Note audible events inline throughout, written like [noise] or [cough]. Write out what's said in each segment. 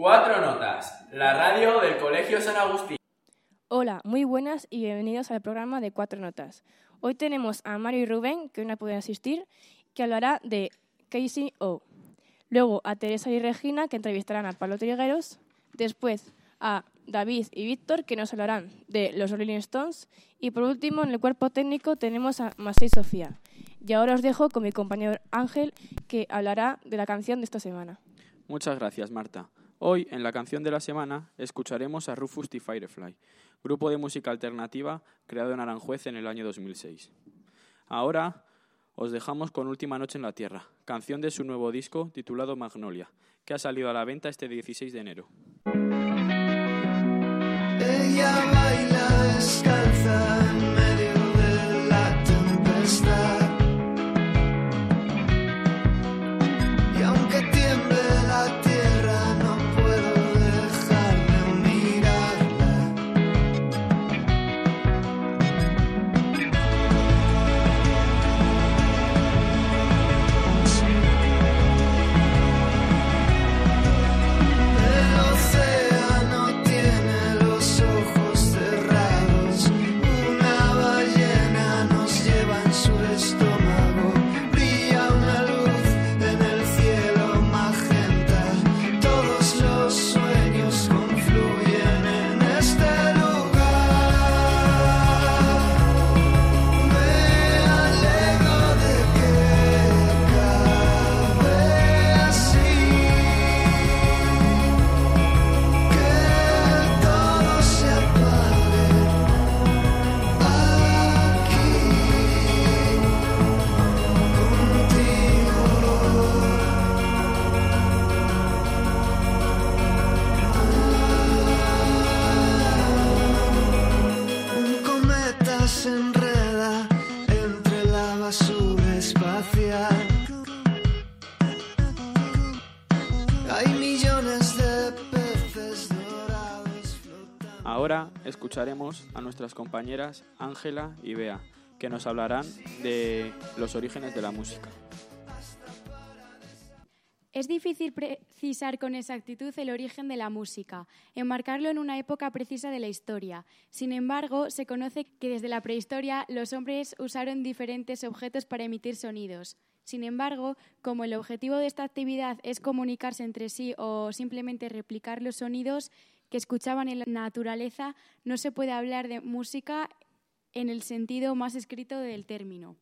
Cuatro notas. La radio del Colegio San Agustín. Hola, muy buenas y bienvenidos al programa de Cuatro Notas. Hoy tenemos a Mario y Rubén, que hoy no pueden asistir, que hablará de Casey O. Luego a Teresa y Regina, que entrevistarán a Pablo Trigueros. Después a David y Víctor, que nos hablarán de los Rolling Stones. Y por último, en el cuerpo técnico tenemos a Masé y Sofía. Y ahora os dejo con mi compañero Ángel, que hablará de la canción de esta semana. Muchas gracias, Marta. Hoy, en la canción de la semana, escucharemos a Rufus T. Firefly, grupo de música alternativa creado en Aranjuez en el año 2006. Ahora os dejamos con Última Noche en la Tierra, canción de su nuevo disco titulado Magnolia, que ha salido a la venta este 16 de enero. Ahora escucharemos a nuestras compañeras Ángela y Bea, que nos hablarán de los orígenes de la música. Es difícil precisar con exactitud el origen de la música, enmarcarlo en una época precisa de la historia. Sin embargo, se conoce que desde la prehistoria los hombres usaron diferentes objetos para emitir sonidos. Sin embargo, como el objetivo de esta actividad es comunicarse entre sí o simplemente replicar los sonidos que escuchaban en la naturaleza, no se puede hablar de música en el sentido más escrito del término.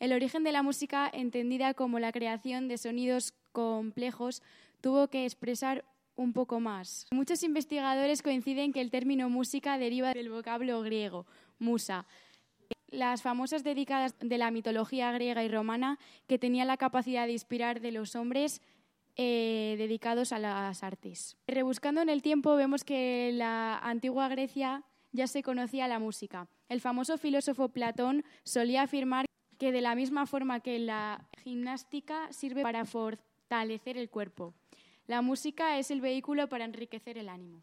El origen de la música, entendida como la creación de sonidos complejos, tuvo que expresar un poco más. Muchos investigadores coinciden que el término música deriva del vocablo griego, musa, las famosas dedicadas de la mitología griega y romana que tenía la capacidad de inspirar de los hombres eh, dedicados a las artes. Rebuscando en el tiempo vemos que la antigua Grecia ya se conocía la música. El famoso filósofo Platón solía afirmar que de la misma forma que la gimnástica sirve para fortalecer el cuerpo, la música es el vehículo para enriquecer el ánimo.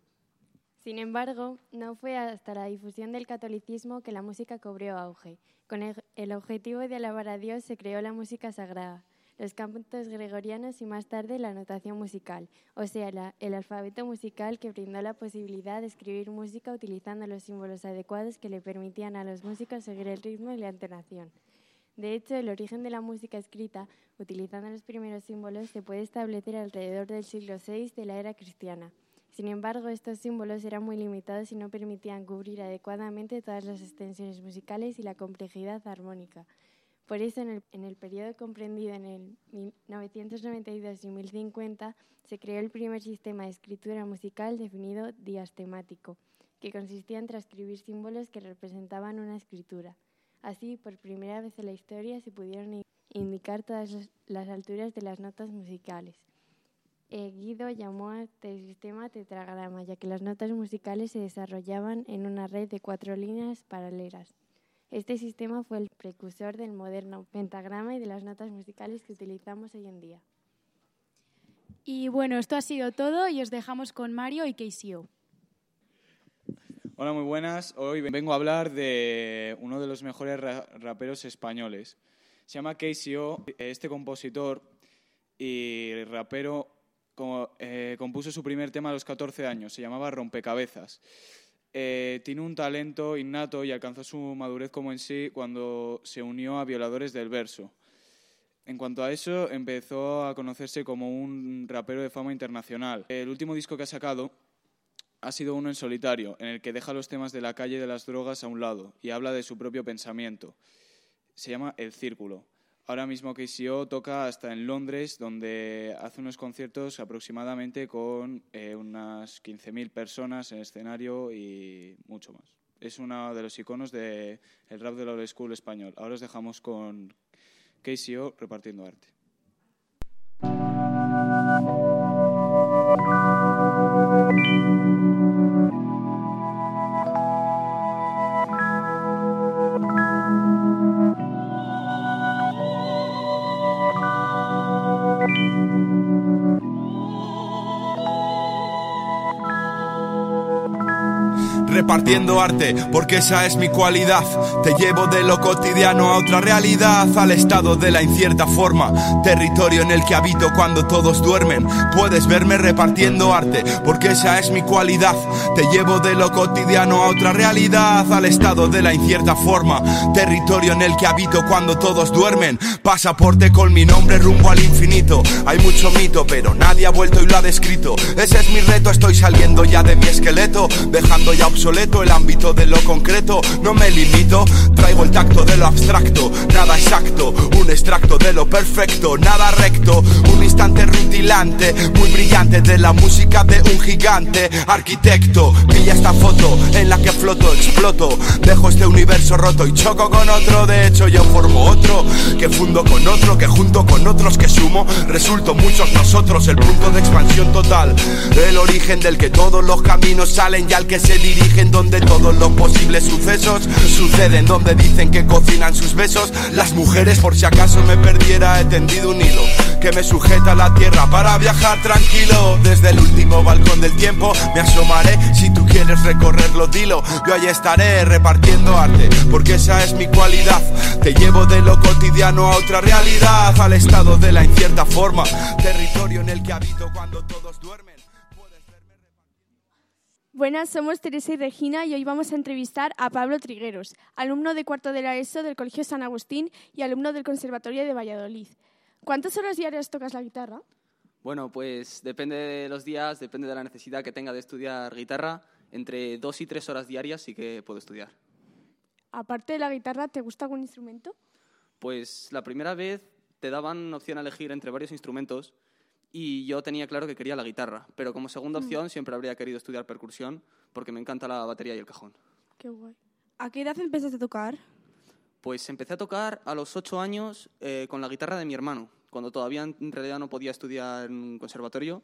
Sin embargo, no fue hasta la difusión del catolicismo que la música cobró auge. Con el objetivo de alabar a Dios se creó la música sagrada, los cantos gregorianos y más tarde la notación musical, o sea, el alfabeto musical que brindó la posibilidad de escribir música utilizando los símbolos adecuados que le permitían a los músicos seguir el ritmo y la entonación. De hecho, el origen de la música escrita, utilizando los primeros símbolos, se puede establecer alrededor del siglo VI de la era cristiana. Sin embargo, estos símbolos eran muy limitados y no permitían cubrir adecuadamente todas las extensiones musicales y la complejidad armónica. Por eso, en el, en periodo comprendido en el 1992 y 1050, se creó el primer sistema de escritura musical definido diastemático, que consistía en transcribir símbolos que representaban una escritura. Así, por primera vez en la historia, se pudieron indicar todas las alturas de las notas musicales. Eh, Guido llamó a este sistema tetragrama, ya que las notas musicales se desarrollaban en una red de cuatro líneas paralelas. Este sistema fue el precursor del moderno pentagrama y de las notas musicales que utilizamos hoy en día. Y bueno, esto ha sido todo y os dejamos con Mario y KCO. Hola, muy buenas. Hoy vengo a hablar de uno de los mejores ra- raperos españoles. Se llama KCO. Este compositor y rapero co- eh, compuso su primer tema a los 14 años. Se llamaba Rompecabezas. Eh, tiene un talento innato y alcanzó su madurez como en sí cuando se unió a Violadores del Verso. En cuanto a eso, empezó a conocerse como un rapero de fama internacional. El último disco que ha sacado ha sido uno en solitario, en el que deja los temas de la calle de las drogas a un lado y habla de su propio pensamiento. Se llama El Círculo. Ahora mismo KCO toca hasta en Londres, donde hace unos conciertos aproximadamente con eh, unas 15.000 personas en escenario y mucho más. Es uno de los iconos del rap de la old school español. Ahora os dejamos con KCO repartiendo arte. Repartiendo arte, porque esa es mi cualidad. Te llevo de lo cotidiano a otra realidad, al estado de la incierta forma, territorio en el que habito cuando todos duermen. Puedes verme repartiendo arte, porque esa es mi cualidad. Te llevo de lo cotidiano a otra realidad, al estado de la incierta forma, territorio en el que habito cuando todos duermen. Pasaporte con mi nombre rumbo al infinito. Hay mucho mito, pero nadie ha vuelto y lo ha descrito. Ese es mi reto, estoy saliendo ya de mi esqueleto, dejando ya obsoleto el ámbito de lo concreto. No me limito, traigo el tacto de lo abstracto, nada exacto, un extracto de lo perfecto, nada recto, un instante rutilante, muy brillante de la música de un gigante arquitecto. Pilla esta foto en la que floto, exploto, dejo este universo roto y choco con otro. De hecho, yo formo otro, que fundo con otro, que junto con otros que sumo, resulto muchos nosotros, el punto de expansión total, el origen del que todos los caminos salen y al que se dirigen, donde todos los posibles sucesos suceden, donde dicen que cocinan sus besos. Las mujeres, por si acaso me perdiera, he tendido un hilo que me sujeta a la tierra para viajar tranquilo. Desde el último balcón del tiempo me asomaré. Si tú quieres recorrerlo, dilo. Yo ahí estaré repartiendo arte, porque esa es mi cualidad. Te llevo de lo cotidiano a otra realidad, al estado de la incierta forma, territorio en el que habito cuando todos duermen. Buenas, somos Teresa y Regina y hoy vamos a entrevistar a Pablo Trigueros, alumno de cuarto de la ESO del Colegio San Agustín y alumno del Conservatorio de Valladolid. ¿Cuántas horas diarias tocas la guitarra? Bueno, pues depende de los días, depende de la necesidad que tenga de estudiar guitarra. Entre dos y tres horas diarias sí que puedo estudiar. Aparte de la guitarra, ¿te gusta algún instrumento? Pues la primera vez te daban opción a elegir entre varios instrumentos y yo tenía claro que quería la guitarra, pero como segunda Mm. opción siempre habría querido estudiar percusión porque me encanta la batería y el cajón. Qué guay. ¿A qué edad empezaste a tocar? Pues empecé a tocar a los ocho años eh, con la guitarra de mi hermano, cuando todavía en realidad no podía estudiar en un conservatorio,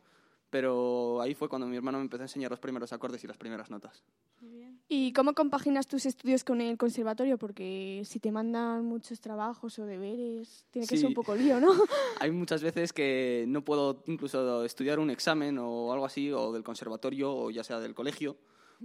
pero ahí fue cuando mi hermano me empezó a enseñar los primeros acordes y las primeras notas. ¿Y cómo compaginas tus estudios con el conservatorio? Porque si te mandan muchos trabajos o deberes, tiene que ser Sí. un poco lío, ¿no? [laughs] Hay muchas veces que no puedo incluso estudiar un examen o algo así, o del conservatorio o ya sea del colegio,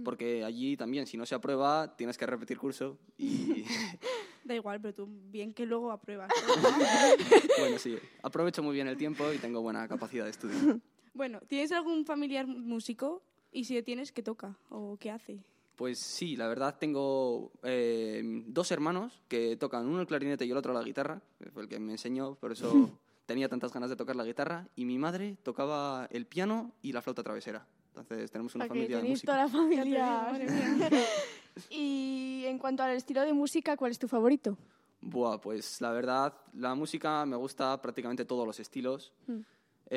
porque allí también, si no se aprueba, tienes que repetir curso y [laughs] Da igual, pero tú bien que luego apruebas. [laughs] bueno, sí, aprovecho muy bien el tiempo y tengo buena capacidad de estudio. Bueno, ¿tienes algún familiar músico? Y si tienes, ¿qué toca o qué hace? Pues sí, la verdad tengo eh, dos hermanos que tocan uno el clarinete y el otro la guitarra, que fue el que me enseñó, por eso [laughs] tenía tantas ganas de tocar la guitarra, y mi madre tocaba el piano y la flauta travesera. Entonces tenemos una O sea, que familia de tenéis músicos. toda la familia. [laughs] Y en cuanto al estilo de música, ¿cuál es tu favorito? Buah, pues la verdad, la música me gusta prácticamente todos los estilos. Mm.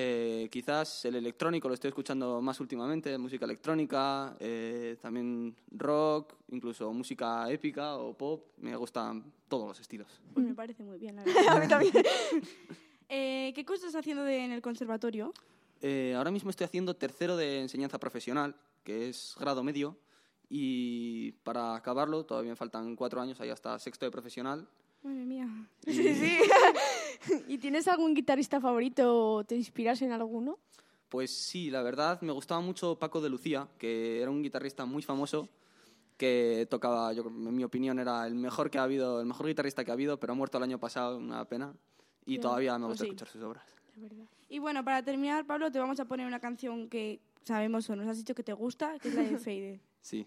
Eh, quizás el electrónico lo estoy escuchando más últimamente, música electrónica, eh, también rock, incluso música épica o pop. Me gustan todos los estilos. Pues me parece muy bien, la [laughs] verdad. A mí también. [laughs] Eh, ¿Qué cosas estás haciendo de- en el conservatorio? Ahora mismo estoy haciendo tercero de enseñanza profesional, que es grado medio, y para acabarlo todavía me faltan cuatro años, ahí hasta sexto de profesional. Madre mía. Sí, sí. [laughs] ¿Y tienes algún guitarrista favorito o te inspiras en alguno? Pues sí, la verdad me gustaba mucho Paco de Lucía, que era un guitarrista muy famoso que tocaba, yo, en mi opinión, era el mejor que ha habido, el mejor guitarrista que ha habido, pero ha muerto el año pasado, una pena. Y todavía me pues gusta sí. escuchar sus obras. Y bueno, para terminar, Pablo, te vamos a poner una canción que sabemos o nos has dicho que te gusta, que es la de [laughs] Fade. Sí.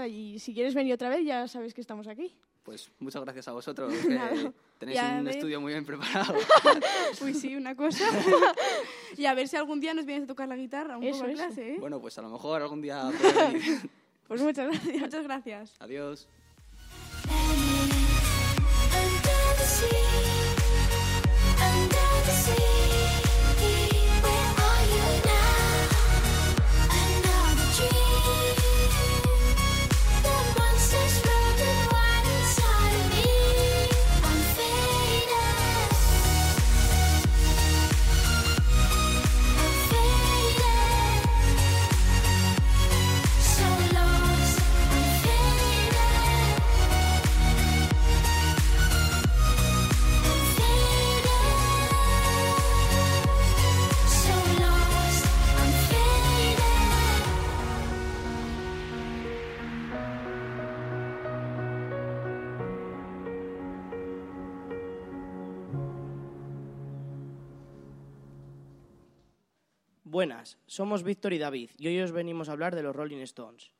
Nada, y si quieres venir otra vez ya sabes que estamos aquí. Pues muchas gracias a vosotros, [laughs] que Nada. tenéis un ver- estudio muy bien preparado. [laughs] Uy, sí, una cosa. [laughs] y a ver si algún día nos vienes a tocar la guitarra, un Eso, poco en clase, ¿eh? bueno, pues a lo mejor algún día. Pues muchas gracias. Muchas gracias. Adiós. Under the sea, Buenas, somos Víctor y David y hoy os venimos a hablar de los Rolling Stones.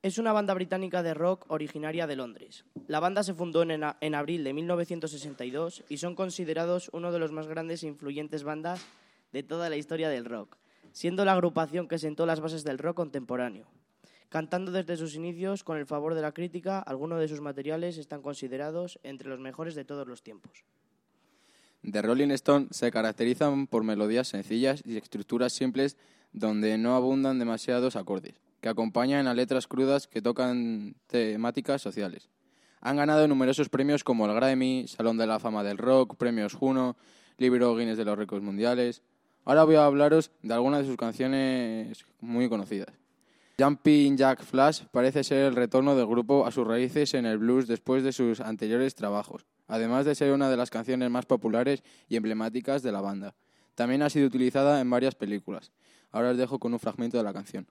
Es una banda británica de rock originaria de Londres. La banda se fundó en, en abril de 1962 y son considerados uno de los más grandes e influyentes bandas de toda la historia del rock, siendo la agrupación que sentó las bases del rock contemporáneo. Cantando desde sus inicios, con el favor de la crítica, algunos de sus materiales están considerados entre los mejores de todos los tiempos. The Rolling Stones se caracterizan por melodías sencillas y estructuras simples donde no abundan demasiados acordes, que acompañan a letras crudas que tocan temáticas sociales. Han ganado numerosos premios como el Grammy, Salón de la Fama del Rock, Premios Juno, Libro Guinness de los Récords Mundiales. Ahora voy a hablaros de algunas de sus canciones muy conocidas. Jumping Jack Flash parece ser el retorno del grupo a sus raíces en el blues después de sus anteriores trabajos, además de ser una de las canciones más populares y emblemáticas de la banda. También ha sido utilizada en varias películas. Ahora os dejo con un fragmento de la canción.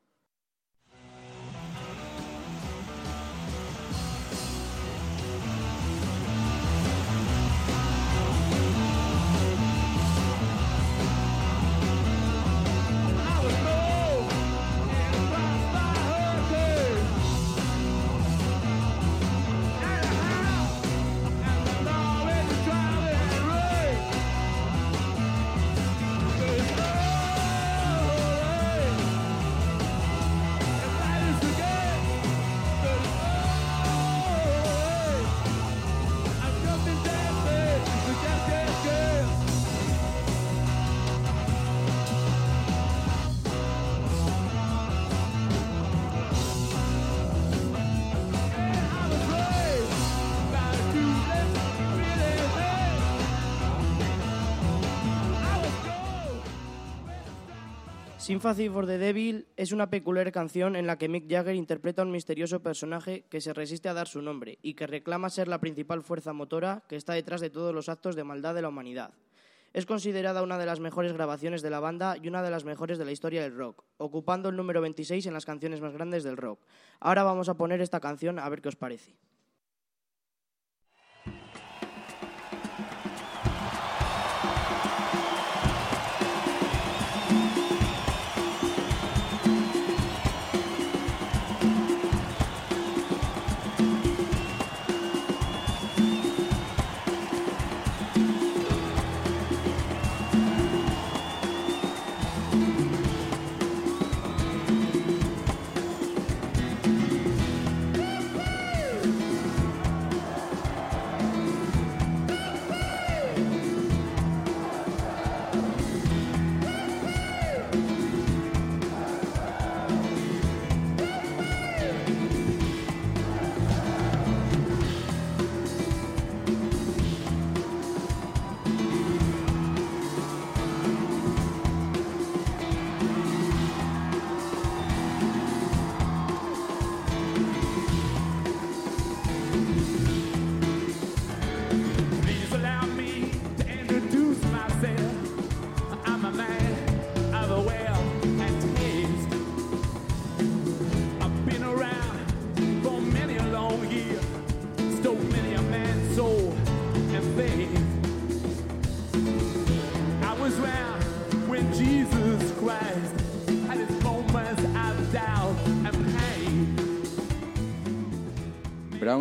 Sympathy for the Devil es una peculiar canción en la que Mick Jagger interpreta a un misterioso personaje que se resiste a dar su nombre y que reclama ser la principal fuerza motora que está detrás de todos los actos de maldad de la humanidad. Es considerada una de las mejores grabaciones de la banda y una de las mejores de la historia del rock, ocupando el número 26 en las canciones más grandes del rock. Ahora vamos a poner esta canción a ver qué os parece.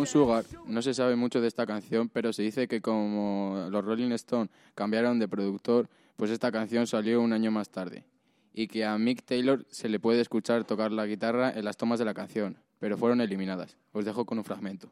Sugar, no se sabe mucho de esta canción, pero se dice que como los Rolling Stones cambiaron de productor, pues esta canción salió un año más tarde. Y que a Mick Taylor se le puede escuchar tocar la guitarra en las tomas de la canción, pero fueron eliminadas. Os dejo con un fragmento.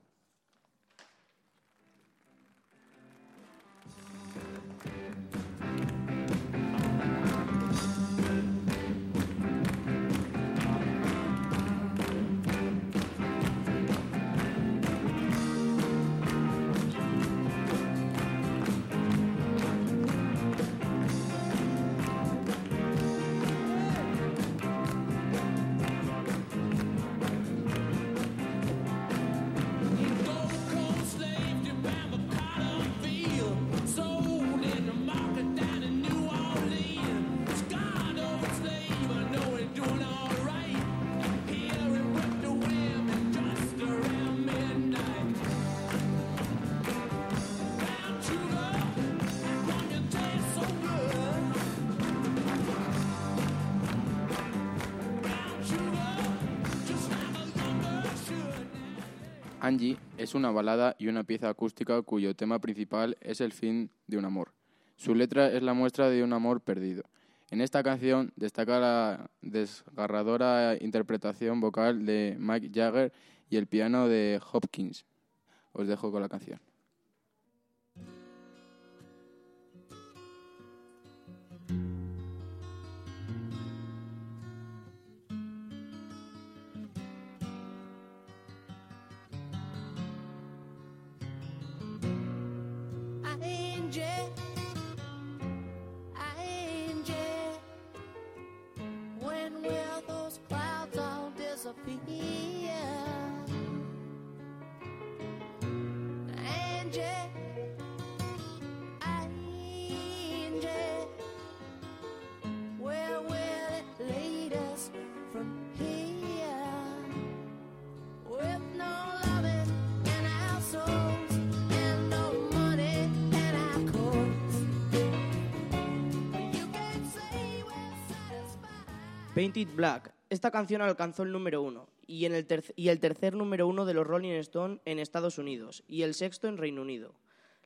Angie es una balada y una pieza acústica cuyo tema principal es el fin de un amor. Su letra es la muestra de un amor perdido. En esta canción destaca la desgarradora interpretación vocal de Mike Jagger y el piano de Hopkins. Os dejo con la canción. Angie, Painted Black. Esta canción alcanzó el número uno y, el tercer número uno de los Rolling Stone en Estados Unidos y el sexto en Reino Unido.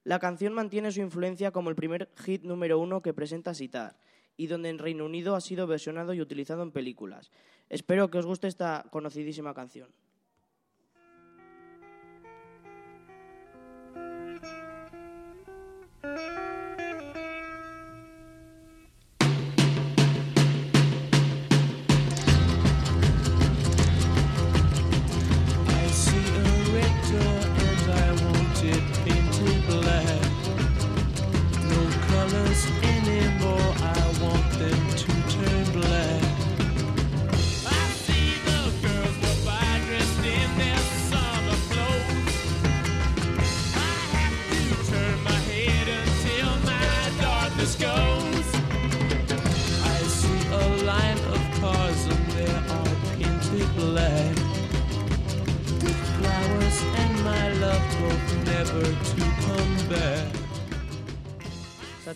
La canción mantiene su influencia como el primer hit número uno que presenta Sitar y donde en Reino Unido ha sido versionado y utilizado en películas. Espero que os guste esta conocidísima canción.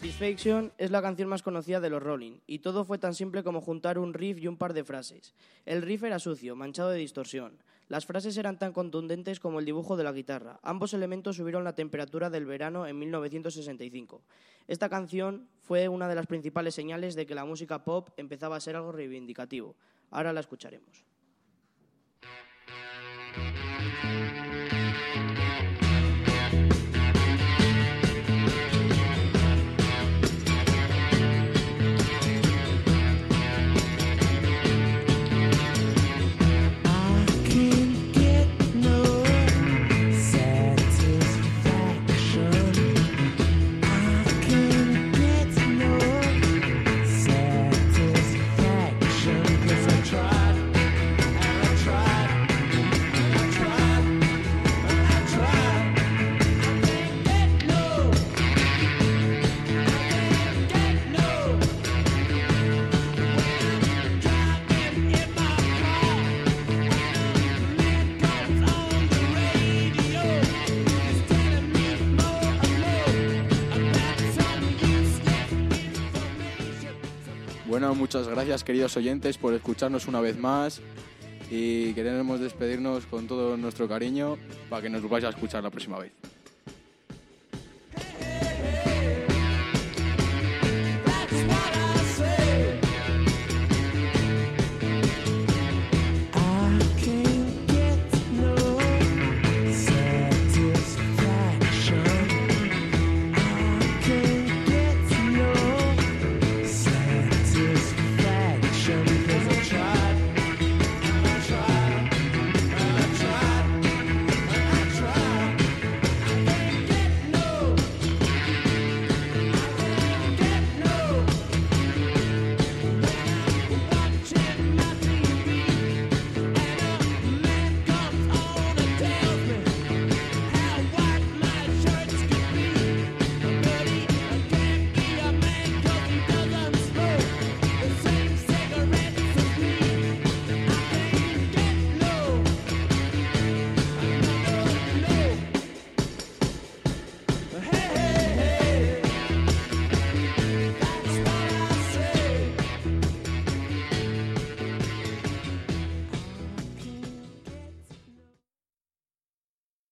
Satisfaction es la canción más conocida de los Rolling, y todo fue tan simple como juntar un riff y un par de frases. El riff era sucio, manchado de distorsión. Las frases eran tan contundentes como el dibujo de la guitarra. Ambos elementos subieron la temperatura del verano en 1965. Esta canción fue una de las principales señales de que la música pop empezaba a ser algo reivindicativo. Ahora la escucharemos. Muchas gracias queridos oyentes por escucharnos una vez más y queremos despedirnos con todo nuestro cariño para que nos volváis a escuchar la próxima vez.